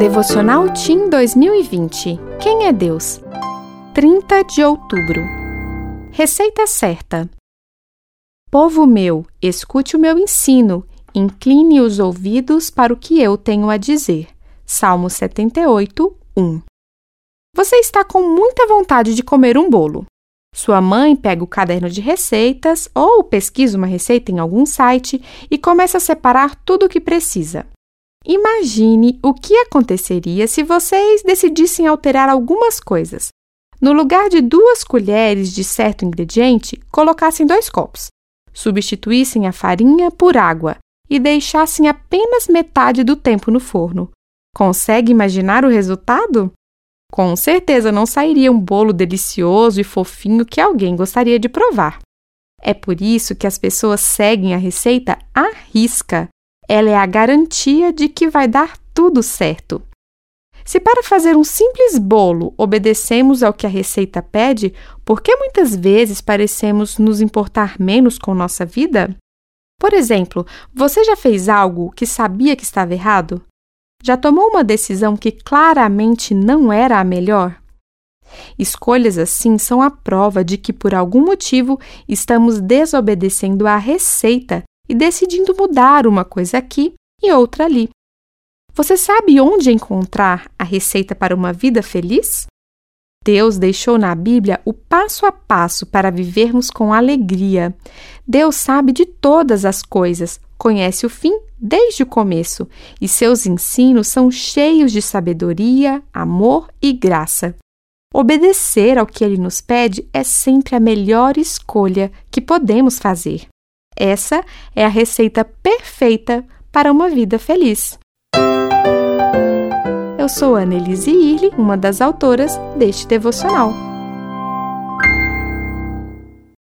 Devocional Tim 2020 Quem é Deus? 30 de outubro Receita certa Povo meu, escute o meu ensino, incline os ouvidos para o que eu tenho a dizer. Salmo 78, 1 Você está com muita vontade de comer um bolo. Sua mãe pega o caderno de receitas ou pesquisa uma receita em algum site e começa a separar tudo o que precisa. Imagine o que aconteceria se vocês decidissem alterar algumas coisas. No lugar de duas colheres de certo ingrediente, colocassem dois copos, substituíssem a farinha por água e deixassem apenas metade do tempo no forno. Consegue imaginar o resultado? Com certeza não sairia um bolo delicioso e fofinho que alguém gostaria de provar. É por isso que as pessoas seguem a receita à risca ela é a garantia de que vai dar tudo certo. Se para fazer um simples bolo obedecemos ao que a receita pede, por que muitas vezes parecemos nos importar menos com nossa vida? Por exemplo, você já fez algo que sabia que estava errado? Já tomou uma decisão que claramente não era a melhor? Escolhas assim são a prova de que, por algum motivo, estamos desobedecendo à receita e decidindo mudar uma coisa aqui e outra ali. Você sabe onde encontrar a receita para uma vida feliz? Deus deixou na Bíblia o passo a passo para vivermos com alegria. Deus sabe de todas as coisas, conhece o fim desde o começo, e seus ensinos são cheios de sabedoria, amor e graça. Obedecer ao que ele nos pede é sempre a melhor escolha que podemos fazer. Essa é a receita perfeita para uma vida feliz. Eu sou Annelise Irle, uma das autoras deste devocional.